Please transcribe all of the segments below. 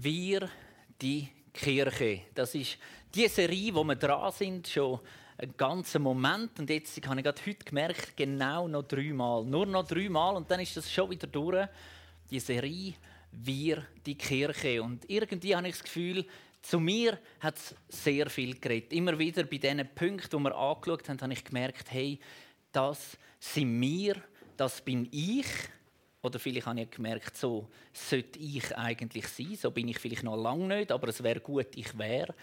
Wir, die Kirche. Das ist die Serie, wo wir dran sind, schon einen ganzen Moment. Und jetzt habe ich gerade heute gemerkt, genau noch dreimal. Nur noch dreimal und dann ist das schon wieder durch. Die Serie Wir, die Kirche. Und irgendwie habe ich das Gefühl, zu mir hat es sehr viel geredet. Immer wieder bei diesen Punkten, die wir angeschaut haben, habe ich gemerkt, hey, das sind wir, das bin ich. Oder vielleicht habe ich gemerkt, so sollte ich eigentlich sein. So bin ich vielleicht noch lange nicht, aber es wäre gut, ich wäre.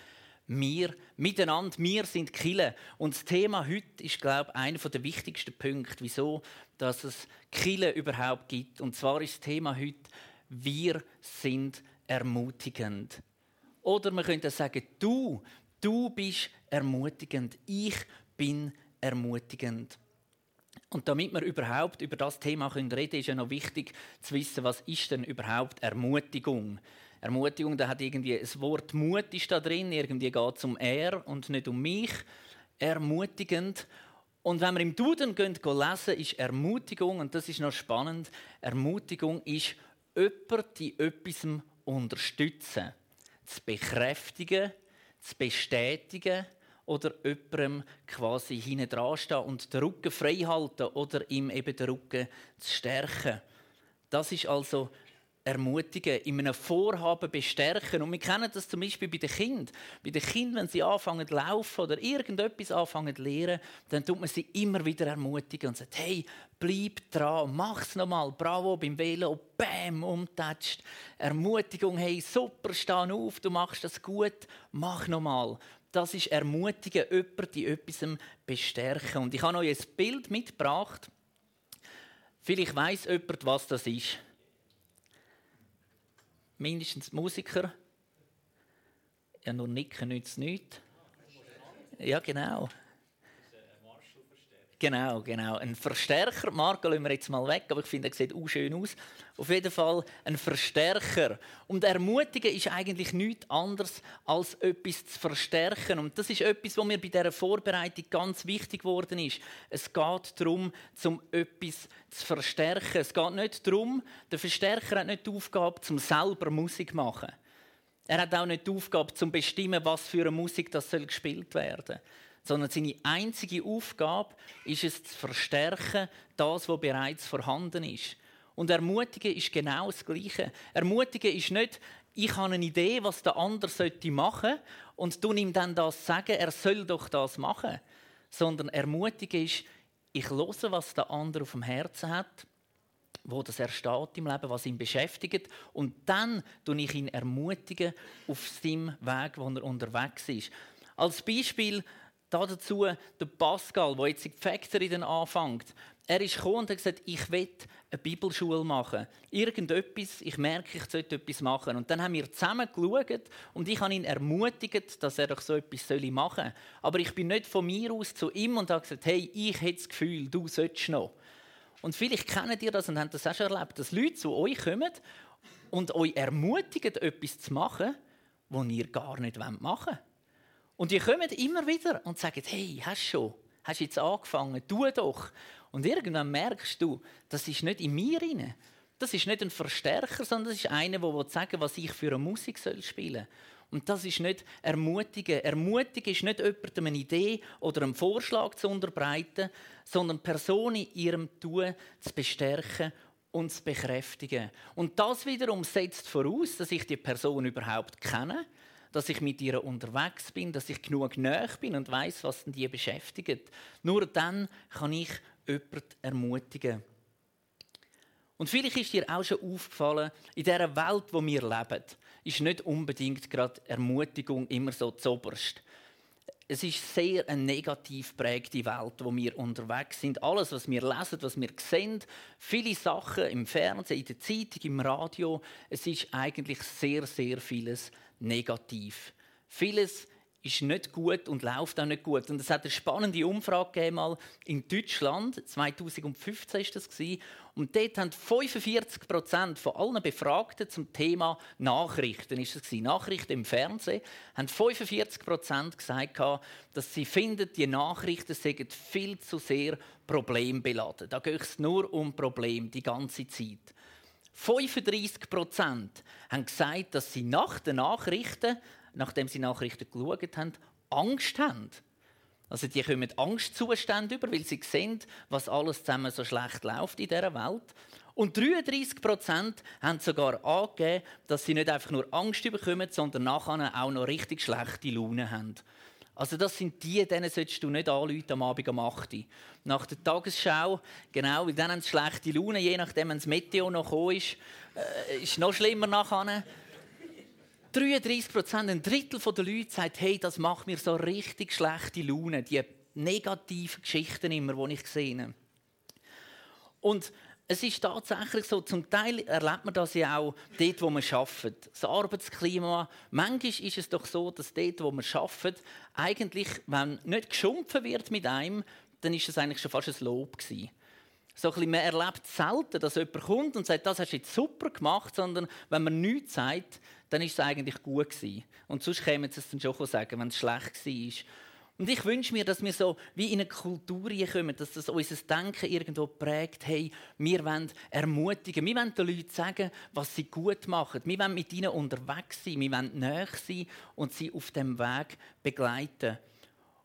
Wir miteinander, wir sind Kille. Und das Thema heute ist, glaube ich, einer der wichtigsten Punkte, wieso dass es Kille überhaupt gibt. Und zwar ist das Thema heute, wir sind ermutigend. Oder man könnte sagen, du, du bist ermutigend. Ich bin ermutigend. Und damit wir überhaupt über das Thema reden können, ist ja noch wichtig zu wissen, was ist denn überhaupt Ermutigung? Ermutigung, da hat irgendwie das Wort Mut ist da drin, irgendwie geht es um er und nicht um mich. Ermutigend. Und wenn wir im Duden gehen, gehen lesen, ist Ermutigung, und das ist noch spannend, Ermutigung ist jemand, die etwas unterstützen, zu bekräftigen, zu bestätigen, oder jemandem quasi hinten dran stehen und den Rücken frei halten oder ihm eben den Rücken zu stärken. Das ist also ermutigen, in einem Vorhaben bestärken. Und wir kennen das zum Beispiel bei den Kindern. Bei den Kindern, wenn sie anfangen zu laufen oder irgendetwas anfangen zu lernen, dann tut man sie immer wieder ermutigen und sagt, hey, bleib dran, mach's nochmal, bravo beim Velo, bam, umtatscht. Ermutigung, hey, super, steh auf, du machst das gut, mach nochmal das ist ermutigen, jemanden die etwas bestärken. Und ich habe euch ein Bild mitgebracht. Vielleicht weiß jemand, was das ist. Mindestens Musiker. Ja, nur nicken nützt nichts. Ja, genau. Genau, genau. Ein Verstärker, Marco lassen wir jetzt mal weg, aber ich finde, er sieht auch schön aus. Auf jeden Fall ein Verstärker. Und ermutigen ist eigentlich nichts anderes, als etwas zu verstärken. Und das ist etwas, was mir bei dieser Vorbereitung ganz wichtig geworden ist. Es geht darum, zum etwas zu verstärken. Es geht nicht darum, der Verstärker hat nicht die Aufgabe, zum selber Musik zu machen. Er hat auch nicht die Aufgabe, zu bestimmen, was für eine Musik das gespielt werden soll sondern seine einzige Aufgabe ist es zu verstärken, das, was bereits vorhanden ist. Und ermutigen ist genau das Gleiche. Ermutigen ist nicht, ich habe eine Idee, was der andere machen sollte und du ihm dann das sagen, er soll doch das machen. Sondern ermutigen ist, ich höre, was der andere auf dem Herzen hat, wo das er steht im Leben, was ihn beschäftigt. Und dann tue ich ihn ermutigen auf seinem Weg, wo er unterwegs ist. Als Beispiel dazu der Pascal, der jetzt in die Factory dann anfängt. Er ist gekommen und hat gesagt, ich will eine Bibelschule machen. Irgendetwas, ich merke, ich sollte etwas machen. Und dann haben wir zusammen geschaut und ich habe ihn ermutigt, dass er doch so etwas machen soll. Aber ich bin nicht von mir aus zu ihm und habe gesagt, hey, ich habe das Gefühl, du solltest noch. Und vielleicht kennt ihr das und habt das auch schon erlebt, dass Leute zu euch kommen und euch ermutigen, etwas zu machen, was ihr gar nicht machen wollt. Und die kommen immer wieder und sagen, hey, hast schon? Hast jetzt angefangen? Tu doch. Und irgendwann merkst du, das ist nicht in mir rein. Das ist nicht ein Verstärker, sondern das ist einer, der sagen was ich für eine Musik spielen soll. Und das ist nicht ermutigen. Ermutigen ist nicht jemandem eine Idee oder einen Vorschlag zu unterbreiten, sondern Personen in ihrem Tun zu bestärken und zu bekräftigen. Und das wiederum setzt voraus, dass ich die Person überhaupt kenne, dass ich mit ihr unterwegs bin, dass ich genug näher bin und weiß, was die beschäftigt. Nur dann kann ich jemanden ermutigen. Und vielleicht ist dir auch schon aufgefallen, in dieser Welt, wo wir leben, ist nicht unbedingt gerade Ermutigung immer so zoberst. Es ist sehr eine negativ prägte Welt, wo wir unterwegs sind. Alles, was wir lesen, was wir sehen, viele Sachen im Fernsehen, in der Zeitung, im Radio, es ist eigentlich sehr, sehr vieles negativ. Vieles ist nicht gut und läuft auch nicht gut. Und es hat eine spannende Umfrage mal in Deutschland, 2015 ist das und dort haben 45 Prozent von allen Befragten zum Thema Nachrichten, ist gewesen, Nachrichten im Fernsehen, haben 45 Prozent gesagt, dass sie finden, die Nachrichten seien viel zu sehr problembeladen. Da geht es nur um Probleme die ganze Zeit. 35 Prozent haben gesagt, dass sie nach den Nachrichten, nachdem sie Nachrichten geschaut haben, Angst haben. Also die kommen Angstzustände über, weil sie sehen, was alles zusammen so schlecht läuft in dieser Welt. Und 33 Prozent haben sogar angegeben, dass sie nicht einfach nur Angst bekommen, sondern nachher auch noch richtig schlechte Laune haben. Also das sind die, denen solltest du nicht anrufen am Abend um 8 Uhr. Nach der Tagesschau, genau, weil dann haben sie schlechte Laune, je nachdem, wenn das Meteo noch gekommen ist, äh, ist noch schlimmer nachher. 33 Prozent, ein Drittel der Leute sagt, hey, das macht mir so richtig schlechte Laune, die negativen Geschichten immer, die ich sehe. Und es ist tatsächlich so, zum Teil erlebt man das ja auch dort, wo man arbeitet. Das Arbeitsklima, manchmal ist es doch so, dass dort, wo man arbeitet, eigentlich, wenn nicht geschumpfen wird mit einem, dann ist es eigentlich schon fast ein Lob gewesen. So bisschen, man erlebt selten, dass jemand kommt und sagt, das hast du jetzt super gemacht, sondern wenn man nichts sagt, dann ist es eigentlich gut gewesen. Und sonst kämen sie es dann schon sagen, wenn es schlecht war. Und ich wünsche mir, dass wir so wie in eine Kultur kommen, dass das unser Denken irgendwo prägt. Hey, wir wollen ermutigen, wir wollen den Leuten sagen, was sie gut machen. Wir wollen mit ihnen unterwegs sein, wir wollen näher sein und sie auf dem Weg begleiten.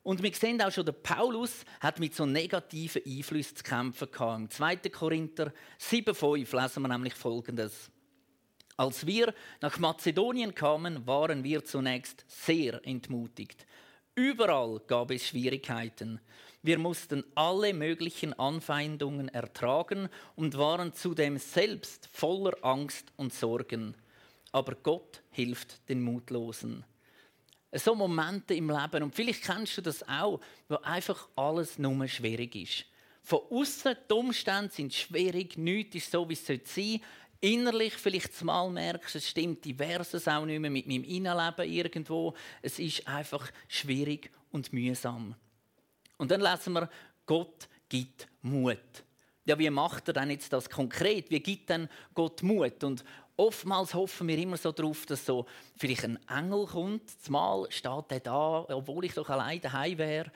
Und wir sehen auch schon, der Paulus hat mit so negativen Einflüssen zu kämpfen gehabt. Im 2. Korinther 7,5 lesen wir nämlich Folgendes. Als wir nach Mazedonien kamen, waren wir zunächst sehr entmutigt. Überall gab es Schwierigkeiten. Wir mussten alle möglichen Anfeindungen ertragen und waren zudem selbst voller Angst und Sorgen. Aber Gott hilft den Mutlosen. So Momente im Leben, und vielleicht kennst du das auch, wo einfach alles nur schwierig ist. Von außen die Umstände sind schwierig, nichts ist so, wie es sein sollte innerlich vielleicht mal merkst, es stimmt diverses auch nicht mehr mit meinem Innenleben irgendwo. Es ist einfach schwierig und mühsam. Und dann lesen wir, Gott gibt Mut. Ja, wie macht er denn jetzt das konkret? Wie gibt denn Gott Mut? Und oftmals hoffen wir immer so darauf, dass so vielleicht ein Engel kommt. Zumal steht er da, obwohl ich doch allein daheim wäre,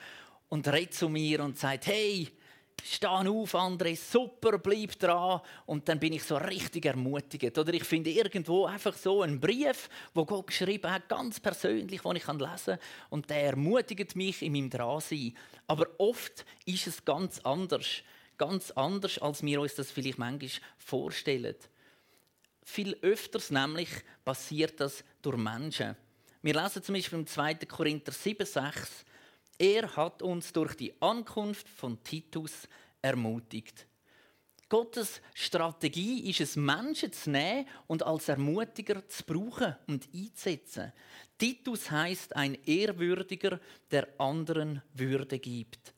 und redet zu mir und sagt: Hey, steh auf, André, super, bleib dran. Und dann bin ich so richtig ermutigt. Oder ich finde irgendwo einfach so einen Brief, wo Gott geschrieben hat, ganz persönlich, den ich lesen kann. Und der ermutigt mich in meinem Dransein. Aber oft ist es ganz anders. Ganz anders, als wir uns das vielleicht manchmal vorstellen. Viel öfters nämlich passiert das durch Menschen. Wir lesen zum Beispiel im 2. Korinther 7, 6, er hat uns durch die Ankunft von Titus ermutigt. Gottes Strategie ist es, Menschen zu nehmen und als Ermutiger zu brauchen und einzusetzen. Titus heißt ein Ehrwürdiger, der anderen Würde gibt.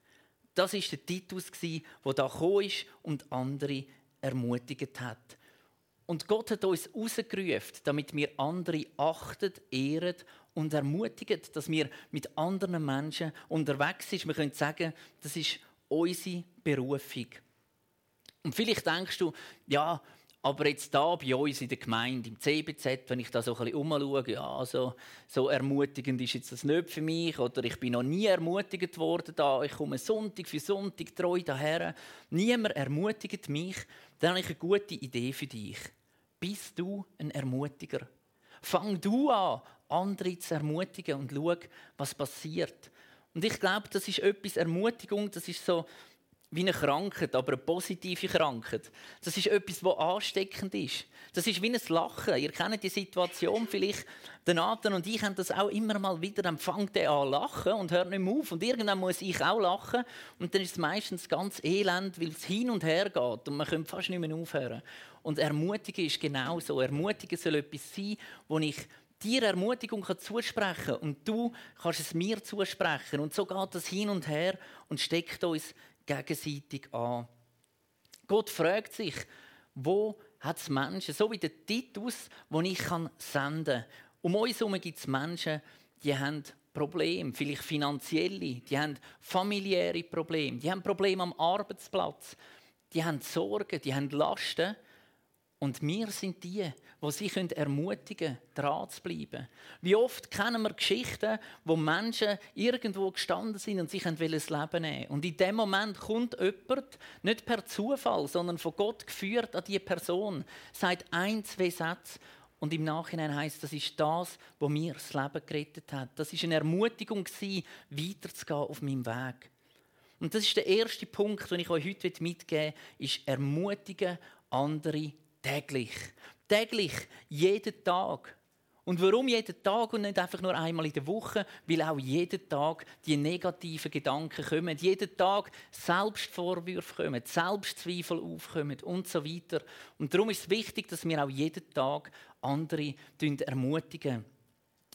Das ist der Titus, der da ist und andere ermutigt hat. Und Gott hat uns rausgerufen, damit wir andere achten, ehren und ermutigen, dass wir mit anderen Menschen unterwegs sind. Wir können sagen, das ist unsere Berufung. Und vielleicht denkst du, ja, aber jetzt da bei uns in der Gemeinde, im CBZ, wenn ich da so ein bisschen umschaue, ja, so, so ermutigend ist jetzt das nicht für mich oder ich bin noch nie ermutigt worden da, ich komme Sonntag für Sonntag treu daher. Niemand ermutigt mich, dann habe ich eine gute Idee für dich. Bist du ein Ermutiger? Fang du an, andere zu ermutigen und schau, was passiert. Und ich glaube, das ist etwas Ermutigung, das ist so wie eine Krankheit, aber eine positive Krankheit. Das ist etwas, was ansteckend ist. Das ist wie ein Lachen. Ihr kennt die Situation vielleicht. Der Nathan und ich haben das auch immer mal wieder. Dann fängt er an lachen und hört nicht mehr auf. Und irgendwann muss ich auch lachen. Und dann ist es meistens ganz elend, weil es hin und her geht. Und man kann fast nicht mehr aufhören. Und Ermutigen ist genau so. Ermutigen soll etwas sein, wo ich dir Ermutigung zusprechen kann und du kannst es mir zusprechen. Und so geht das hin und her und steckt uns gegenseitig an. Gott fragt sich, wo hat es Menschen, so wie der Titus, den ich senden kann. Um uns herum gibt es Menschen, die haben Probleme, vielleicht finanzielle, die haben familiäre Probleme, die haben Probleme am Arbeitsplatz, die haben Sorgen, die haben Lasten. Und wir sind die, die sie ermutigen können, dran zu bleiben. Wie oft kennen wir Geschichten, wo Menschen irgendwo gestanden sind und sich das Leben nehmen Und in dem Moment kommt jemand, nicht per Zufall, sondern von Gott geführt an diese Person, sagt ein, zwei Sätze und im Nachhinein heißt, das ist das, was mir das Leben gerettet hat. Das ist eine Ermutigung weiterzugehen auf meinem Weg. Und das ist der erste Punkt, den ich euch heute mitgeben will, ist ermutigen andere täglich. Täglich, jeden Tag. Und warum jeden Tag und nicht einfach nur einmal in der Woche? Weil auch jeden Tag die negativen Gedanken kommen, jeden Tag Selbstvorwürfe kommen, Selbstzweifel aufkommen und so weiter. Und darum ist es wichtig, dass wir auch jeden Tag andere ermutigen.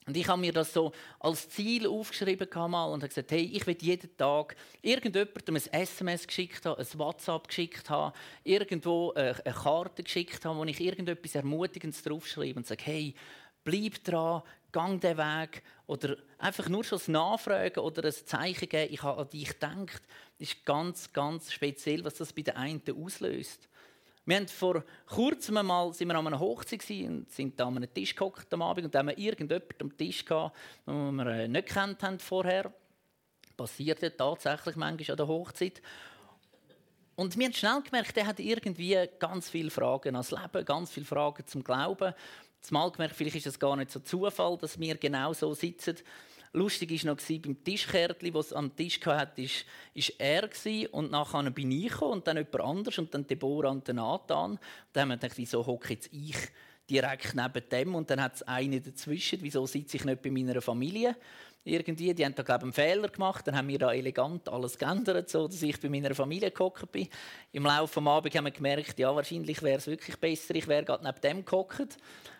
Und ich habe mir das so als Ziel aufgeschrieben mal und habe gesagt, hey, ich will jeden Tag irgendjemandem ein SMS geschickt haben, ein WhatsApp geschickt haben, irgendwo eine Karte geschickt haben, wo ich irgendetwas Ermutigendes draufschreibe und sage, hey, bleib dran, gang den Weg oder einfach nur schon ein Nachfragen oder ein Zeichen geben, ich habe an dich gedacht, das ist ganz, ganz speziell, was das bei den einen auslöst. Wir haben vor kurzem mal sind wir an einer Hochzeit und sind da an einem Tisch gehockt am Abend und haben irgendjemand am Tisch gehabt, den wir äh, nicht kennt haben vorher. Passierte tatsächlich manchmal an der Hochzeit. Und wir haben schnell gemerkt, er hat irgendwie ganz viele Fragen ans Leben, ganz viele Fragen zum Glauben. Zumal gemerkt, vielleicht ist es gar nicht so Zufall, dass wir genau so sitzen. Lustig war noch beim Tischkärtchen, das es am Tisch hatte, ist er und nachher bin ich gekommen, und dann jemand anders und dann Deborah und dann Nathan. Und dann haben wir gedacht, wieso hocke jetzt ich direkt neben dem und dann hat es einen dazwischen. Wieso sitze ich nicht bei meiner Familie? Irgendwie, die haben da glaube ich, einen Fehler gemacht, dann haben wir da elegant alles geändert, so dass ich bei meiner Familie gehockt bin. Im Laufe des Abends haben wir gemerkt, ja, wahrscheinlich wäre es wirklich besser, ich wäre gerade neben dem gehockt.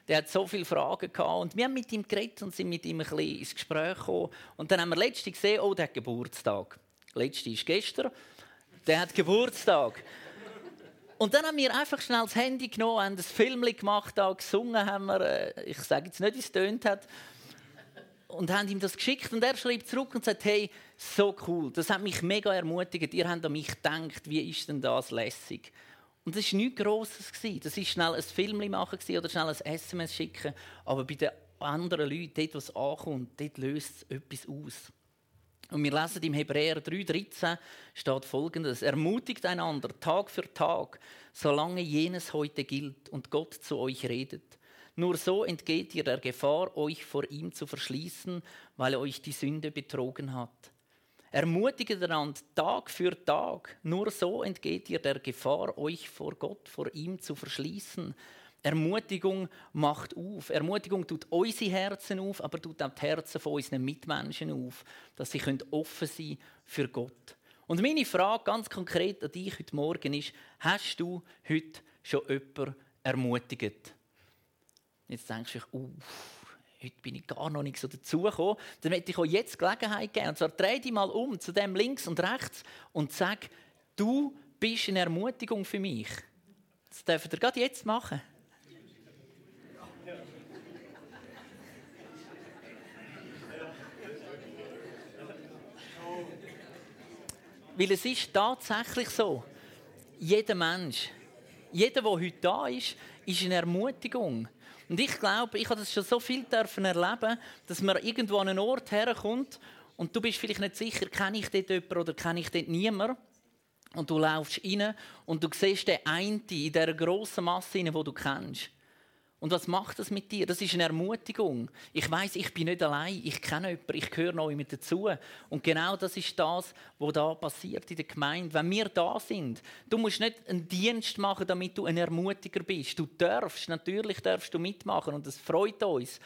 Der hat so viele Fragen gehabt und wir haben mit ihm geredet und sind mit ihm ein bisschen ins Gespräch gekommen. Und dann haben wir letztens gesehen, oh, der hat Geburtstag. Letzte ist gestern. Der hat Geburtstag. Und dann haben wir einfach schnell das Handy genommen, haben ein Film gemacht, da gesungen haben wir, äh, ich sage jetzt nicht, wie es tönt hat, und haben ihm das geschickt und er schreibt zurück und sagt, hey, so cool, das hat mich mega ermutigt, ihr habt an mich gedacht, wie ist denn das lässig? Und das war nichts Grosses. Das war schnell ein Film machen oder schnell ein SMS schicken. Aber bei den anderen Leuten, dort, wo es ankommt, dort löst es etwas aus. Und wir lesen im Hebräer 3,13 steht folgendes: Ermutigt einander Tag für Tag, solange jenes heute gilt und Gott zu euch redet. Nur so entgeht ihr der Gefahr, euch vor ihm zu verschließen, weil euch die Sünde betrogen hat. Ermutigt einander Tag für Tag. Nur so entgeht ihr der Gefahr, euch vor Gott, vor ihm zu verschließen. Ermutigung macht auf. Ermutigung tut unsere Herzen auf, aber tut auch die Herzen von unseren Mitmenschen auf, dass sie offen sein für Gott. Und meine Frage ganz konkret an dich heute Morgen ist: Hast du heute schon jemanden ermutigt? Jetzt denkst du, uff heute bin ich gar noch nicht so dazugekommen, dann möchte ich euch jetzt Gelegenheit geben. Und zwar dreh dich mal um zu dem links und rechts und sag, du bist eine Ermutigung für mich. Das dürft ihr gerade jetzt machen. Weil es ist tatsächlich so, jeder Mensch, jeder, der heute da ist, ist eine Ermutigung. Und ich glaube, ich habe das schon so viel dürfen erleben, dass man irgendwo an einen Ort herkommt und du bist vielleicht nicht sicher, kenne ich dort jemanden oder kenne ich dort niemanden. Und du laufst rein und du siehst den einen in dieser grossen Masse, die du kennst. Und was macht das mit dir? Das ist eine Ermutigung. Ich weiß, ich bin nicht allein, ich kenne jemanden, ich gehöre noch mit dazu. Und genau das ist das, was da passiert in der Gemeinde. Wenn wir da sind, du musst nicht einen Dienst machen, damit du ein Ermutiger bist. Du darfst, natürlich darfst du mitmachen und das freut uns.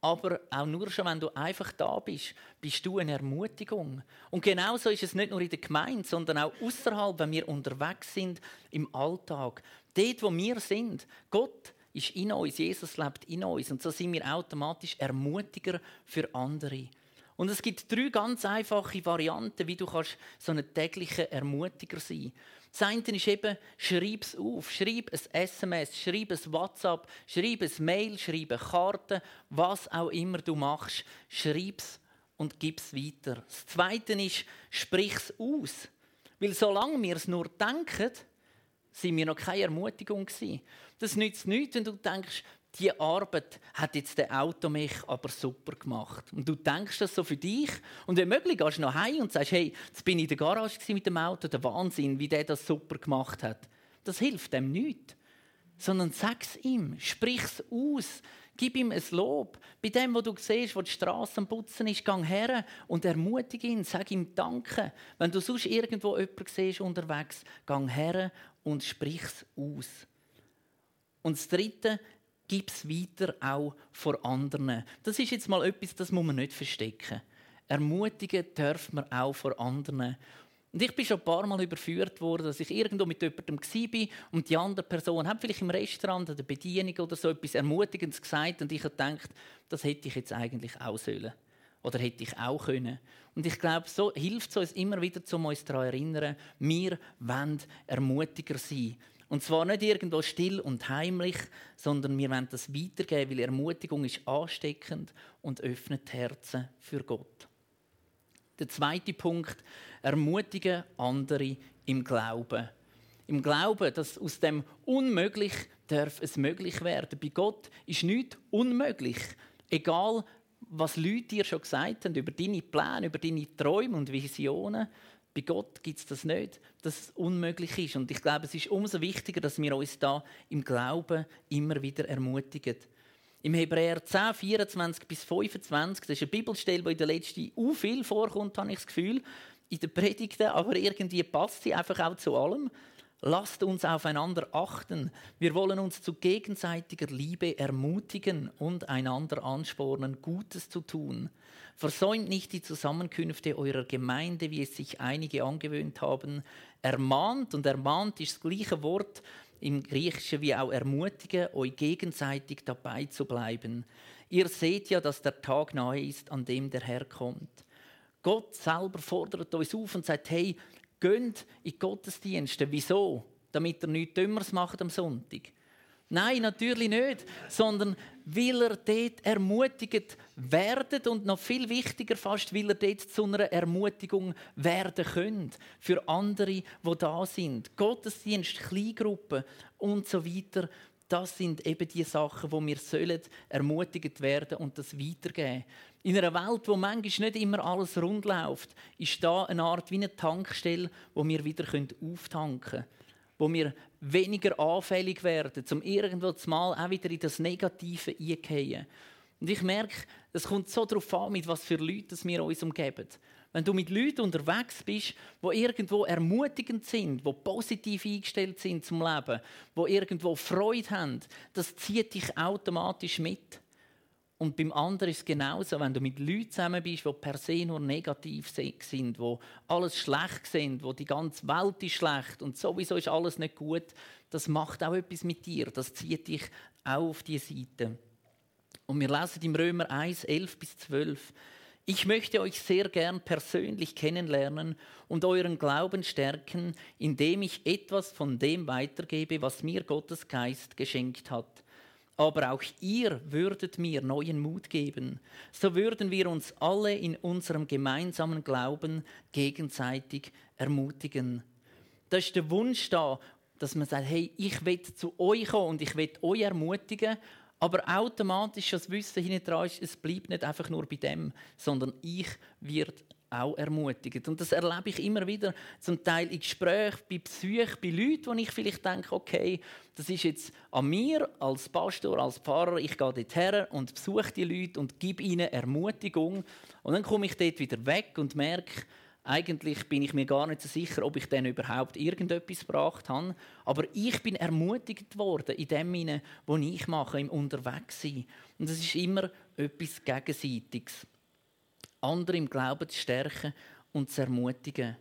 Aber auch nur schon, wenn du einfach da bist, bist du eine Ermutigung. Und genauso ist es nicht nur in der Gemeinde, sondern auch außerhalb, wenn wir unterwegs sind im Alltag. Dort, wo wir sind. Gott ist in uns, Jesus lebt in uns und so sind wir automatisch Ermutiger für andere. Und es gibt drei ganz einfache Varianten, wie du kannst so ein täglicher Ermutiger sein Das eine ist eben, schreib es auf. Schreib ein SMS, schreib ein WhatsApp, schreib ein Mail, schreib eine Karte, was auch immer du machst. Schreib es und gib es weiter. Das zweite ist, sprich es aus. Weil solange wir es nur denken, sind wir noch keine Ermutigung gewesen. Das nützt nichts, wenn du denkst, die Arbeit hat jetzt der Automech aber super gemacht. Und du denkst das so für dich. Und wenn möglich, gehst du noch heim und sagst, hey, jetzt bin ich in der Garage mit dem Auto, der Wahnsinn, wie der das super gemacht hat. Das hilft dem nicht. Sondern sag es ihm, sprich es aus, gib ihm ein Lob. Bei dem, wo du siehst, wo die Straße am Putzen ist, gang her und ermutige ihn, sag ihm Danke. Wenn du sonst irgendwo jemanden siehst unterwegs, gang her und sprich es aus. Und das Dritte, gib es weiter auch vor anderen. Das ist jetzt mal etwas, das muss man nicht verstecken. Ermutigen dürfen wir auch vor anderen. Und ich bin schon ein paar Mal überführt worden, dass ich irgendwo mit jemandem war und die andere Person hat vielleicht im Restaurant oder der Bedienung oder so etwas Ermutigendes gesagt und ich habe gedacht, das hätte ich jetzt eigentlich auch sollen. Oder hätte ich auch können. Und ich glaube, so hilft es uns immer wieder, um uns daran zu erinnern, wir wollen Ermutiger sein. Und zwar nicht irgendwo still und heimlich, sondern wir wollen das weitergeben, weil Ermutigung ist ansteckend und öffnet Herzen für Gott. Der zweite Punkt, ermutigen andere im Glauben. Im Glauben, dass aus dem Unmöglich darf es möglich werden. Bei Gott ist nichts unmöglich. Egal, was Leute dir schon gesagt haben über deine Pläne, über deine Träume und Visionen, bei Gott gibt es das nicht, dass es unmöglich ist. Und ich glaube, es ist umso wichtiger, dass wir uns da im Glauben immer wieder ermutigen. Im Hebräer 10, 24 bis 25, das ist eine Bibelstelle, die in der letzten u viel vorkommt, habe ich das Gefühl, in den Predigten, aber irgendwie passt sie einfach auch zu allem. Lasst uns aufeinander achten. Wir wollen uns zu gegenseitiger Liebe ermutigen und einander anspornen, Gutes zu tun. Versäumt nicht die Zusammenkünfte eurer Gemeinde, wie es sich einige angewöhnt haben. Ermahnt, und ermahnt ist das gleiche Wort im Griechischen wie auch ermutigen, euch gegenseitig dabei zu bleiben. Ihr seht ja, dass der Tag nahe ist, an dem der Herr kommt. Gott selber fordert uns auf und sagt, hey, geht in Gottesdienste. Wieso? Damit er nichts Dümmeres macht am Sonntag. Nein, natürlich nicht, sondern weil er dort ermutigt werdet und noch viel wichtiger fast, weil er dort zu einer Ermutigung werden könnt für andere, wo da sind. Gottesdienst, Kleingruppen und so weiter. Das sind eben die Sachen, wo wir sollen ermutigt werden und das weitergeben. In einer Welt, wo manchmal nicht immer alles rund läuft, ist da eine Art wie eine Tankstelle, wo wir wieder auftanken können wo wir weniger anfällig werden, um irgendwo mal auch wieder in das Negative einzugehen. Und ich merke, es kommt so darauf an, mit was für Leuten wir uns umgeben. Wenn du mit Leuten unterwegs bist, die irgendwo ermutigend sind, die positiv eingestellt sind zum Leben, die irgendwo Freude haben, das zieht dich automatisch mit. Und beim anderen ist es genauso, wenn du mit Leuten zusammen bist, die per se nur negativ sind, die alles schlecht sind, wo die ganze Welt ist schlecht und sowieso ist alles nicht gut, das macht auch etwas mit dir. Das zieht dich auch auf die Seite. Und wir lesen im Römer 1, 11 bis 12. Ich möchte euch sehr gern persönlich kennenlernen und euren Glauben stärken, indem ich etwas von dem weitergebe, was mir Gottes Geist geschenkt hat aber auch ihr würdet mir neuen Mut geben. So würden wir uns alle in unserem gemeinsamen Glauben gegenseitig ermutigen. Da ist der Wunsch da, dass man sagt, hey, ich will zu euch kommen und ich will euch ermutigen, aber automatisch das Wissen hinten ist, es bleibt nicht einfach nur bei dem, sondern ich werde auch ermutigt. Und das erlebe ich immer wieder, zum Teil in Gesprächen, bei Besuchen, bei Leuten, wo ich vielleicht denke, okay, das ist jetzt an mir als Pastor, als Pfarrer, ich gehe dort her und besuche die Leute und gebe ihnen Ermutigung. Und dann komme ich dort wieder weg und merke, eigentlich bin ich mir gar nicht so sicher, ob ich denen überhaupt irgendetwas gebracht habe. Aber ich bin ermutigt worden in dem, was ich mache, im Unterwegssein. Und es ist immer etwas Gegenseitiges andere im Glauben zu stärken und zu ermutigen.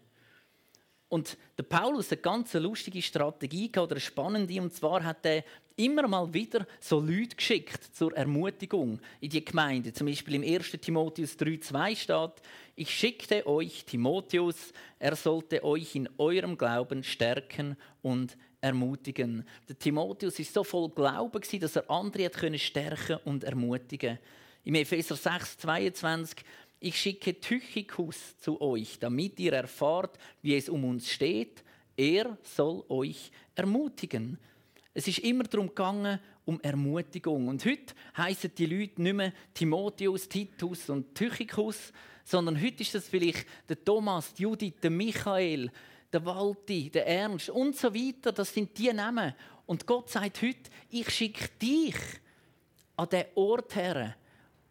Und der Paulus hat eine ganz lustige Strategie oder eine spannende. Und zwar hat er immer mal wieder so Leute geschickt zur Ermutigung in die Gemeinde. Zum Beispiel im 1. Timotheus 3,2 steht: Ich schickte euch Timotheus, er sollte euch in eurem Glauben stärken und ermutigen. Der Timotheus ist so voll Glauben dass er andere hat stärken und ermutigen. Im Epheser 6, 22 ich schicke Tychikus zu euch, damit ihr erfahrt, wie es um uns steht. Er soll euch ermutigen. Es ist immer darum gegangen, um Ermutigung. Und heute heißen die Leute nicht mehr Timotheus, Titus und Tychicus, sondern heute ist das vielleicht der Thomas, die Judith, der Michael, der Walti, der Ernst und so weiter. Das sind die Namen. Und Gott sagt heute, ich schicke dich an den Ort her,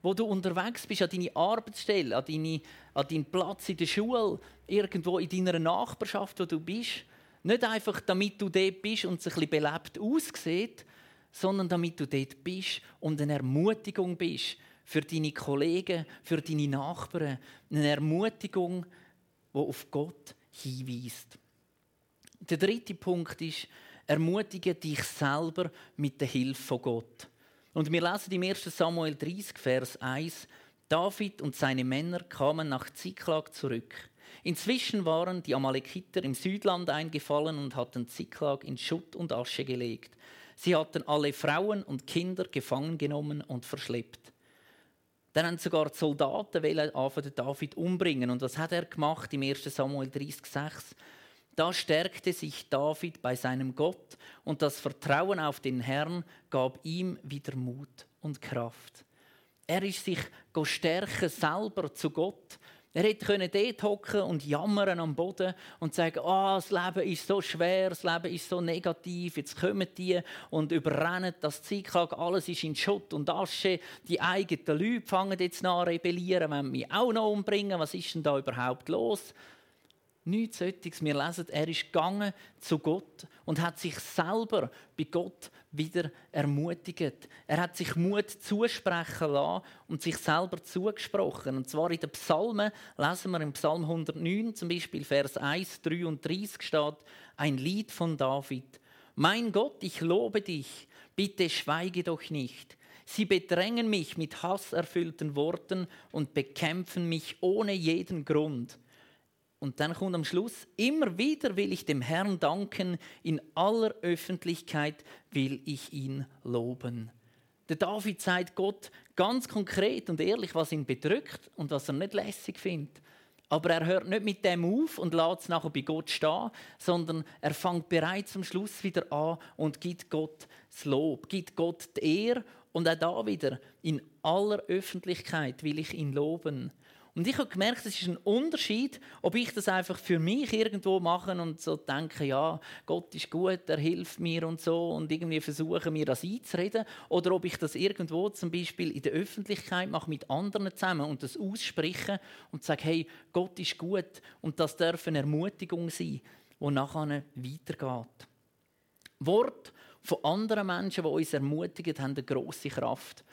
wo du unterwegs bist, an deine Arbeitsstelle, an, deine, an deinen Platz in der Schule, irgendwo in deiner Nachbarschaft, wo du bist. Nicht einfach, damit du dort bist und es ein bisschen belebt aussieht, sondern damit du dort bist und eine Ermutigung bist für deine Kollegen, für deine Nachbarn. Eine Ermutigung, die auf Gott hinweist. Der dritte Punkt ist, ermutige dich selber mit der Hilfe von Gott. Und wir lesen im 1. Samuel 30, Vers 1, David und seine Männer kamen nach Ziklag zurück. Inzwischen waren die Amalekiter im Südland eingefallen und hatten Ziklag in Schutt und Asche gelegt. Sie hatten alle Frauen und Kinder gefangen genommen und verschleppt. Dann haben sogar die Soldaten David umbringen. Und was hat er gemacht im 1. Samuel 30,6? Da stärkte sich David bei seinem Gott und das Vertrauen auf den Herrn gab ihm wieder Mut und Kraft. Er ist sich stärken selber zu Gott er hätte dort hocken und jammern am Boden und sagen, oh, das Leben ist so schwer, das Leben ist so negativ, jetzt kommen die und überrennen das Ziklag, alles ist in Schutt und Asche, die eigenen Leute fangen jetzt an rebellieren, wenn mich auch noch umbringen, was ist denn da überhaupt los? Nichts solches. Wir lesen, er ist gegangen zu Gott und hat sich selber bei Gott wieder ermutigt. Er hat sich Mut zusprechen lassen und sich selber zugesprochen. Und zwar in den Psalmen lesen wir im Psalm 109 zum Beispiel Vers 1, 33 steht ein Lied von David. Mein Gott, ich lobe dich, bitte schweige doch nicht. Sie bedrängen mich mit hasserfüllten Worten und bekämpfen mich ohne jeden Grund. Und dann kommt am Schluss, immer wieder will ich dem Herrn danken, in aller Öffentlichkeit will ich ihn loben. Der David sagt Gott ganz konkret und ehrlich, was ihn bedrückt und was er nicht lässig findet. Aber er hört nicht mit dem auf und lässt es nachher bei Gott stehen, sondern er fängt bereits am Schluss wieder an und gibt Gott das Lob, gibt Gott die Ehre und auch da wieder in aller Öffentlichkeit will ich ihn loben. Und ich habe gemerkt, es ist ein Unterschied, ob ich das einfach für mich irgendwo mache und so denke, ja, Gott ist gut, er hilft mir und so und irgendwie versuche mir das einzureden, oder ob ich das irgendwo zum Beispiel in der Öffentlichkeit mache mit anderen zusammen und das ausspreche und sage, hey, Gott ist gut und das darf eine Ermutigung sein, die nachher weitergeht. Wort von anderen Menschen, die uns ermutigen, haben eine grosse Kraft.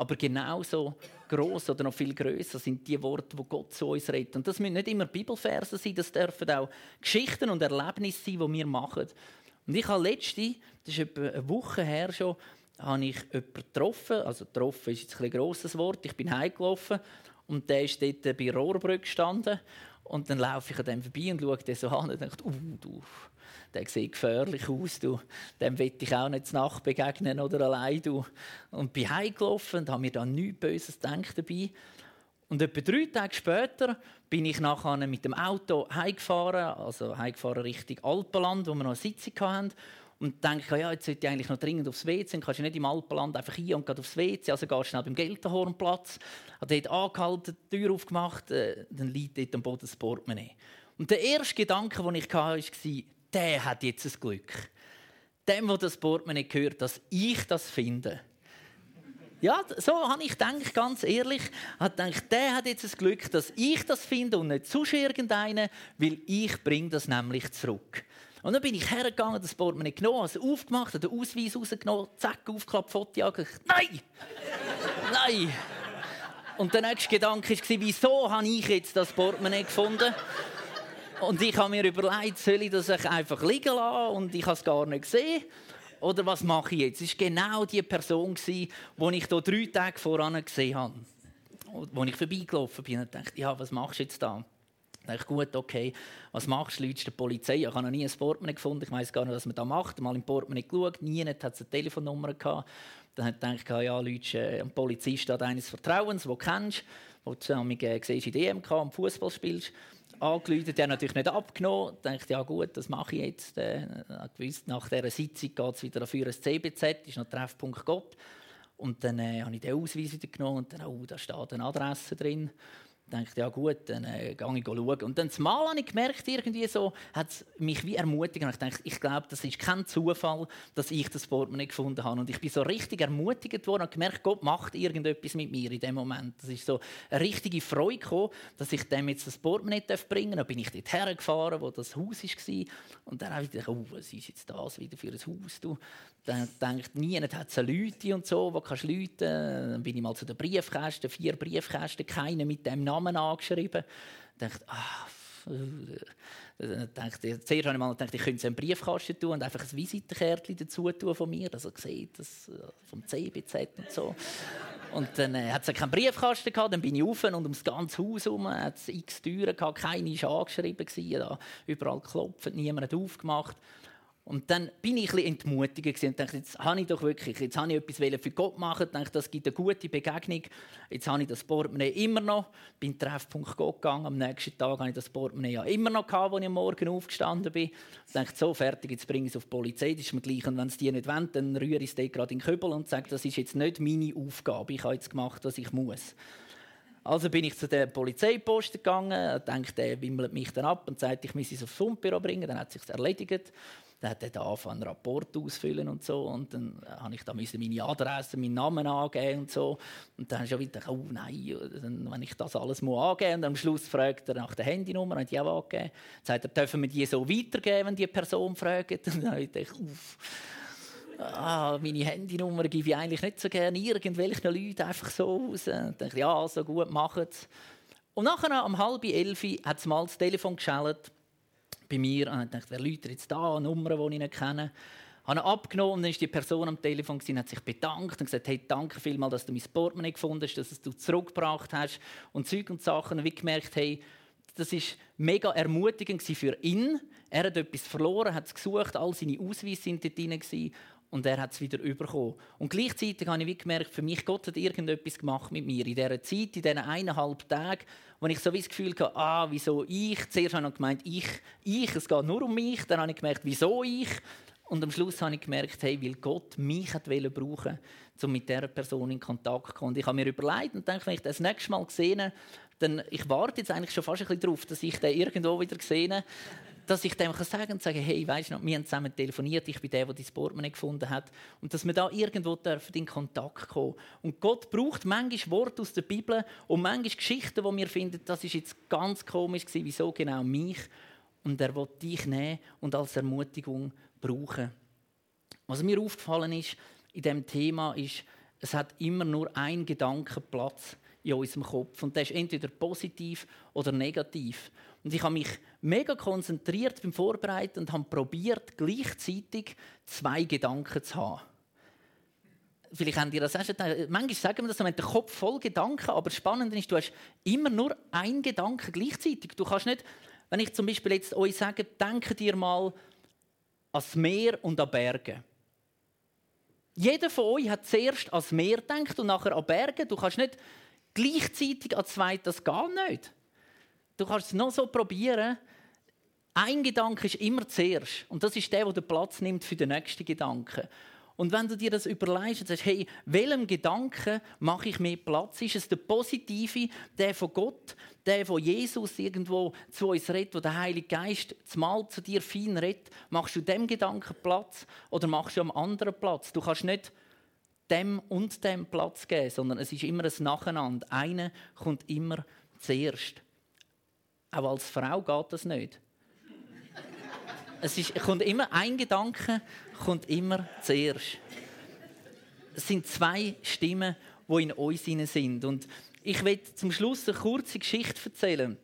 Aber genauso groß oder noch viel größer sind die Worte, wo Gott zu uns redet. Und das müssen nicht immer Bibelverse sein, das dürfen auch Geschichten und Erlebnisse sein, die wir machen. Und ich habe letzte, das ist etwa eine Woche her schon, habe ich jemanden getroffen. Also getroffen ist jetzt ein grosses Wort. Ich bin heimgelaufen und der ist dort bei Rohrbrücke gestanden. Und dann laufe ich an dem vorbei und schaue den so an und denke, uh, du, der sieht gefährlich aus, du. dem will ich auch nicht Nacht begegnen oder allein. Du. Und bin heimgelaufen und habe mir dann nichts Böses gedacht dabei. Und etwa drei Tage später bin ich nachher mit dem Auto heimgefahren, also heimgefahren Richtung Alpenland, wo wir noch eine Sitzung hatten. Und denke, ja, jetzt sollte ich eigentlich noch dringend aufs WC. Dann kannst du nicht im Alpenland einfach hin und aufs WC. Also gehst schnell beim Geltenhornplatz. Habe dort angehalten, die Tür aufgemacht, äh, dann liegt dort am Boden das Portemonnaie. Und der erste Gedanke, den ich hatte, war, der hat jetzt ein Glück. Dem, wo das Portemonnaie gehört, dass ich das finde. Ja, so habe ich gedacht, ganz ehrlich, hat gedacht, der hat jetzt das Glück, dass ich das finde und nicht sonst irgendeinen, weil ich bringe das nämlich zurück. Und dann bin ich hergegangen, das Portemonnaie genommen, also aufgemacht, den Ausweis rausgenommen, zack, aufgeklappt, Foto angeguckt. Nein! Nein! Und der nächste Gedanke war, wieso habe ich jetzt das Portemonnaie gefunden? Und ich habe mir überlegt, soll ich das einfach liegen lassen und ich habe es gar nicht gesehen? Oder was mache ich jetzt? Es war genau die Person, die ich hier drei Tage voran gesehen habe. Als ich vorbeigelaufen bin und dachte, ja, was machst du jetzt da? Ich gut, okay, was machst du? Leute der Polizei? Ich habe noch nie ein Portemonnaie gefunden. Ich weiß gar nicht, was man da macht. Mal im Portemonnaie geschaut, nie hat eine Telefonnummer gehabt. Dann dachte ich, ja, Leute, äh, ein Polizist hat eines Vertrauens, den du kennst, wo du zusammen äh, siehst in der EMK Fußball spielst. Angerufen, der hat natürlich nicht abgenommen. Ich dachte, ja gut, das mache ich jetzt. Äh, gewusst, nach dieser Sitzung geht es wieder für ein CBZ, ist noch Treffpunkt Gott. Und dann äh, habe ich den Ausweis wieder genommen und dann, oh, da steht eine Adresse drin dachte, ja gut, dann äh, gehe ich schauen. Und dann Mal habe ich gemerkt, irgendwie so, hat es mich wie ermutigt. Und ich dachte, ich glaube, das ist kein Zufall, dass ich das Portemonnaie gefunden habe. Und ich bin so richtig ermutigt worden und gemerkt, Gott macht irgendetwas mit mir in dem Moment. Das ist so eine richtige Freude gekommen, dass ich dem jetzt das Portemonnaie bringen darf. Dann bin ich dort hergefahren, wo das Haus war. Und dann habe ich gedacht, oh, was ist jetzt das wieder für ein Haus? Du? Dann denkt niemand hat so Leute und so, wo kannst du. Dann bin ich mal zu den Briefkästen, vier Briefkästen, keiner mit dem Namen angeschrieben. Ich dachte, ah, dachte, zuerst habe ich mal gedacht, ich könnte einen Briefkasten tun und einfach ein Visitenkärtchen dazu tun von mir, dass er sieht, das vom CBZ und so. Und dann äh, hat es keinen Briefkasten gehabt, dann bin ich rauf und ums ganze Haus herum hat es x Türen gehabt, keine war angeschrieben, da, überall geklopft, niemand hat aufgemacht. Und dann bin ich ein bisschen und dachte, jetzt habe ich doch wirklich, jetzt habe ich etwas für Gott machen, ich dachte, das gibt eine gute Begegnung. Jetzt habe ich das Portemonnaie immer noch, bin Treffpunkt Gott gegangen, am nächsten Tag habe ich das Portemonnaie ja immer noch gehabt, als ich am Morgen aufgestanden bin. Ich dachte, so fertig, jetzt bringe ich es auf die Polizei, das ist mir gleich, und wenn es die nicht wollen, dann rühre ich es gerade in den Kübel und sage, das ist jetzt nicht meine Aufgabe, ich habe jetzt gemacht, was ich muss. Also bin ich zu der Polizeipost gegangen, denkt, der wimmelt mich dann ab und sagt, ich muss es aufs Fundbüro bringen, dann hat es sich erledigt. Dann hat er angefangen, einen Rapport ausfüllen und so. Und dann habe ich da meine Adresse, meinen Namen angeben und so. Und dann habe ich wieder gedacht, oh nein, wenn ich das alles muss angeben und am Schluss fragt er nach der Handynummer, und ich auch. Dann sagt er, dürfen wir die so weitergeben, wenn die Person fragt? Und dann habe ich uff. Ah, meine Handynummer gebe ich eigentlich nicht so gerne irgendwelchen Leuten einfach so aus. Dann dachte ich, ja, also gut, machen. Und nachher, um halb elf, hat es mal das Telefon geschaltet bei mir und dachte, wer läutet jetzt da, eine Nummer, die ich nicht kenne. Habe ihn abgenommen und dann ist die Person am Telefon und hat sich bedankt und gesagt, hey, danke vielmals, dass du mein Portemonnaie gefunden hast, dass du es zurückgebracht hast und Zeug und Sachen. Und ich gemerkt, hey, das ist mega ermutigend für ihn. Er hat etwas verloren, hat es gesucht, all seine Ausweise sind dort drin und er hat es wieder bekommen. Und gleichzeitig habe ich gemerkt, für mich, Gott hat irgendetwas gemacht mit mir. In dieser Zeit, in diesen eineinhalb Tagen, wo ich so wie das Gefühl hatte, ah, wieso ich? Zuerst habe ich gemeint, ich, ich, es geht nur um mich. Dann habe ich gemerkt, wieso ich? Und am Schluss habe ich gemerkt, hey, weil Gott mich hat brauchen um mit dieser Person in Kontakt zu kommen. Und ich habe mir überlegt und denke, wenn ich das nächste Mal sehe, dann ich warte jetzt eigentlich schon fast ein bisschen darauf, dass ich den irgendwo wieder sehe dass ich dem sagen und sagen, hey, weißt du, wir haben zusammen telefoniert, ich bin der, der dein Portemonnaie gefunden hat und dass wir da irgendwo dürfen in Kontakt kommen. Und Gott braucht manchmal Worte aus der Bibel und manchmal Geschichten, wo wir finden, das ist jetzt ganz komisch gewesen, wieso genau mich und er will dich nehmen und als Ermutigung brauchen. Was mir aufgefallen ist in dem Thema ist, es hat immer nur ein Gedankenplatz in unserem Kopf und der ist entweder positiv oder negativ. Und ich habe mich mega konzentriert beim Vorbereiten und habe probiert, gleichzeitig zwei Gedanken zu haben. Vielleicht habt ihr das auch schon gedacht. Manchmal sagen wir das, man hat den Kopf voll Gedanken, aber das Spannende ist, du hast immer nur einen Gedanken gleichzeitig. Du kannst nicht, wenn ich zum Beispiel jetzt euch sage, denke dir mal ans Meer und an Berge. Jeder von euch hat zuerst ans Meer gedacht und nachher an Berge. Du kannst nicht gleichzeitig an zwei, das geht nicht. Du kannst es noch so probieren. Ein Gedanke ist immer zuerst. Und das ist der, der Platz nimmt für den nächsten Gedanken. Und wenn du dir das überlegst und sagst, hey, welchem Gedanken mache ich mehr Platz? Ist es der positive, der von Gott, der von Jesus irgendwo zu uns redet, wo der Heilige Geist zumal zu dir fein redet? Machst du dem Gedanken Platz oder machst du am anderen Platz? Du kannst nicht dem und dem Platz geben, sondern es ist immer ein Nacheinander. Einer kommt immer zuerst. Auch als Frau geht das nicht. es ist, kommt immer ein Gedanke, kommt immer zuerst. Es sind zwei Stimmen, die in uns sind. Und ich will zum Schluss eine kurze Geschichte erzählen.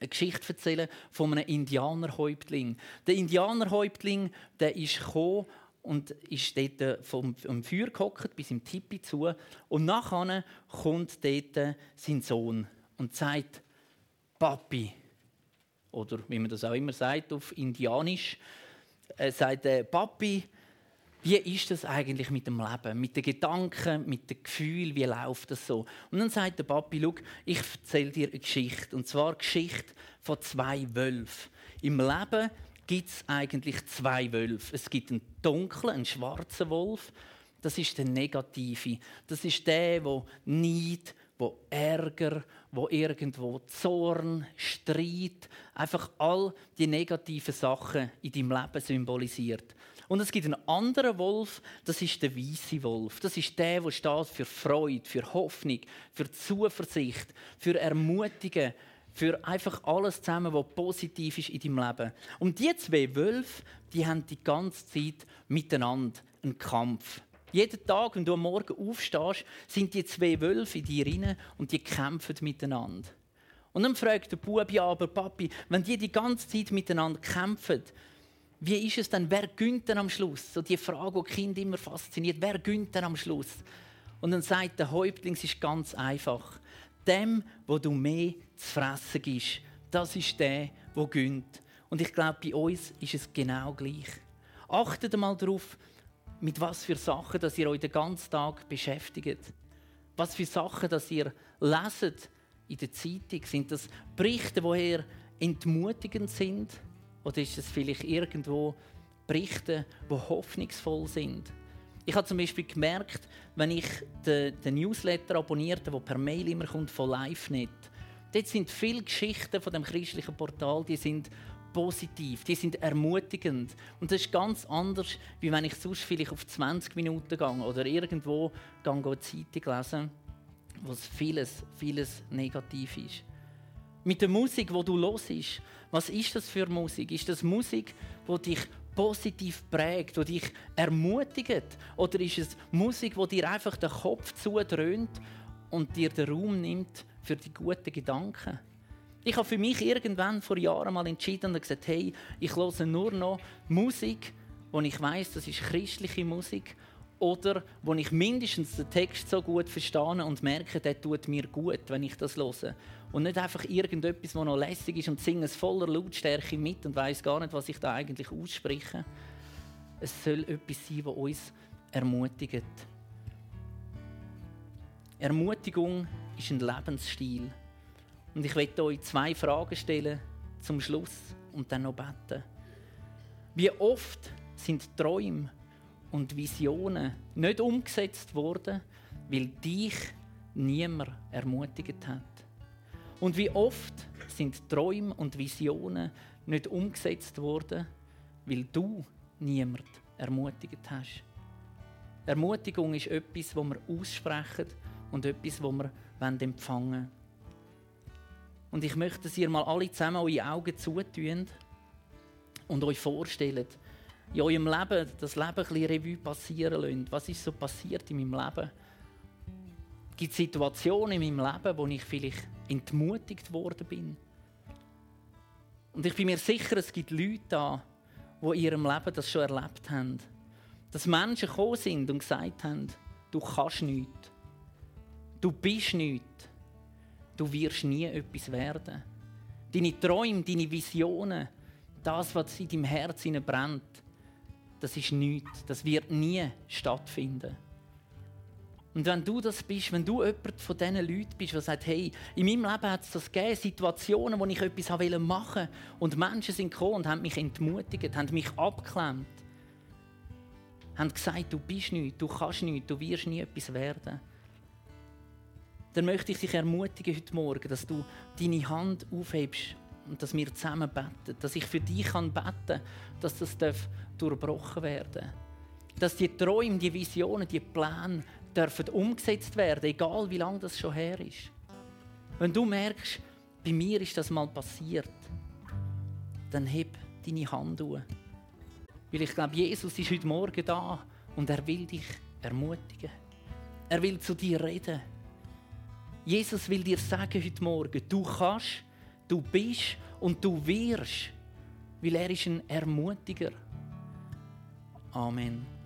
Eine Geschichte erzählen von einem Indianerhäuptling. Der Indianerhäuptling, der ist gekommen und ist dort vom, vom Feuer gehockt, bis im Tipi zu. Und nachher kommt dort sein Sohn und sagt, Papi. Oder wie man das auch immer sagt auf Indianisch. Er sagt, äh, Papi, wie ist das eigentlich mit dem Leben, mit den Gedanken, mit den Gefühlen, wie läuft das so? Und dann sagt der Papi, schau, ich erzähle dir eine Geschichte, und zwar eine Geschichte von zwei Wölfen. Im Leben gibt es eigentlich zwei Wölfe. Es gibt einen dunklen, einen schwarzen Wolf. Das ist der Negative. Das ist der, der Neid, wo Ärger, wo irgendwo Zorn, Streit, einfach all die negativen Sachen in deinem Leben symbolisiert. Und es gibt einen anderen Wolf, das ist der weiße Wolf. Das ist der, der steht für Freude, für Hoffnung, für Zuversicht, für Ermutigen, für einfach alles zusammen, was positiv ist in deinem Leben. Und die zwei Wölfe, die haben die ganze Zeit miteinander einen Kampf. Jeden Tag, wenn du am Morgen aufstehst, sind die zwei Wölfe in dir rein und die kämpfen miteinander. Und dann fragt der Bub, ja, aber Papi, wenn die die ganze Zeit miteinander kämpfen, wie ist es dann, wer gönnt denn am Schluss? So die Frage, die Kind immer fasziniert, wer gönnt denn am Schluss? Und dann sagt der Häuptling, es ist ganz einfach. Dem, wo du mehr zu fressen gibst, das ist der, der gönnt. Und ich glaube, bei uns ist es genau gleich. Achtet mal darauf, mit was für Sachen dass ihr euch den ganzen Tag beschäftigt. Was für Sachen dass ihr leset in der Zeitung. Sind das Berichte, die eher entmutigend sind? Oder ist es vielleicht irgendwo Berichte, die hoffnungsvoll sind? Ich habe zum Beispiel gemerkt, wenn ich den, den Newsletter abonnierte, der per Mail immer kommt von LiveNet, dort sind viele Geschichten von dem christlichen Portal, die sind positiv, die sind ermutigend. Und das ist ganz anders, wie wenn ich sonst vielleicht auf 20 Minuten gehe oder irgendwo gehe, Zeitung lesen, wo vieles, vieles negativ ist. Mit der Musik, wo du hörst, was ist das für Musik? Ist das Musik, die dich positiv prägt, die dich ermutigt? Oder ist es Musik, die dir einfach den Kopf zudröhnt und dir den Raum nimmt für die guten Gedanken? Ich habe für mich irgendwann vor Jahren mal entschieden und gesagt, hey, ich höre nur noch Musik, wo ich weiß, das ist christliche Musik oder wo ich mindestens den Text so gut verstehe und merke, der tut mir gut, wenn ich das höre. Und nicht einfach irgendetwas, das noch lässig ist und singe es voller Lautstärke mit und weiß gar nicht, was ich da eigentlich ausspreche. Es soll etwas sein, das uns ermutigt. Ermutigung ist ein Lebensstil. Und ich möchte euch zwei Fragen stellen zum Schluss und dann noch beten. Wie oft sind Träume und Visionen nicht umgesetzt worden, weil dich niemand ermutigt hat? Und wie oft sind Träume und Visionen nicht umgesetzt worden, weil du niemand ermutigt hast? Ermutigung ist etwas, das wir aussprechen und etwas, das wir empfangen wollen. Und ich möchte, dass ihr mal alle zusammen eure Augen zutun und euch vorstellt, in eurem Leben das Leben ein Revue passieren lasst. Was ist so passiert in meinem Leben? Gibt es Situationen in meinem Leben, wo ich vielleicht entmutigt worden bin? Und ich bin mir sicher, es gibt Leute da, die in ihrem Leben das schon erlebt haben. Dass Menschen gekommen sind und gesagt haben, du kannst nichts. Du bist nichts du wirst nie etwas werden. Deine Träume, deine Visionen, das, was in deinem Herzen brennt, das ist nichts. Das wird nie stattfinden. Und wenn du das bist, wenn du jemand von diesen Leuten bist, der sagt, hey, in meinem Leben hat es das gegeben, Situationen, wo ich etwas machen wollte und Menschen sind gekommen und haben mich entmutigt, haben mich abgeklemmt, haben gesagt, du bist nichts, du kannst nichts, du wirst nie etwas werden dann möchte ich dich ermutigen heute Morgen, dass du deine Hand aufhebst und dass wir zusammen beten, dass ich für dich kann beten, dass das durchbrochen werden dass die Träume, die Visionen, die Pläne dürfen umgesetzt werden, egal wie lange das schon her ist. Wenn du merkst, bei mir ist das mal passiert, dann heb deine Hand auf. Weil ich glaube, Jesus ist heute Morgen da und er will dich ermutigen. Er will zu dir reden. Jesus will dir sagen heute Morgen, du kannst, du bist und du wirst, weil er ist ein Ermutiger. Amen.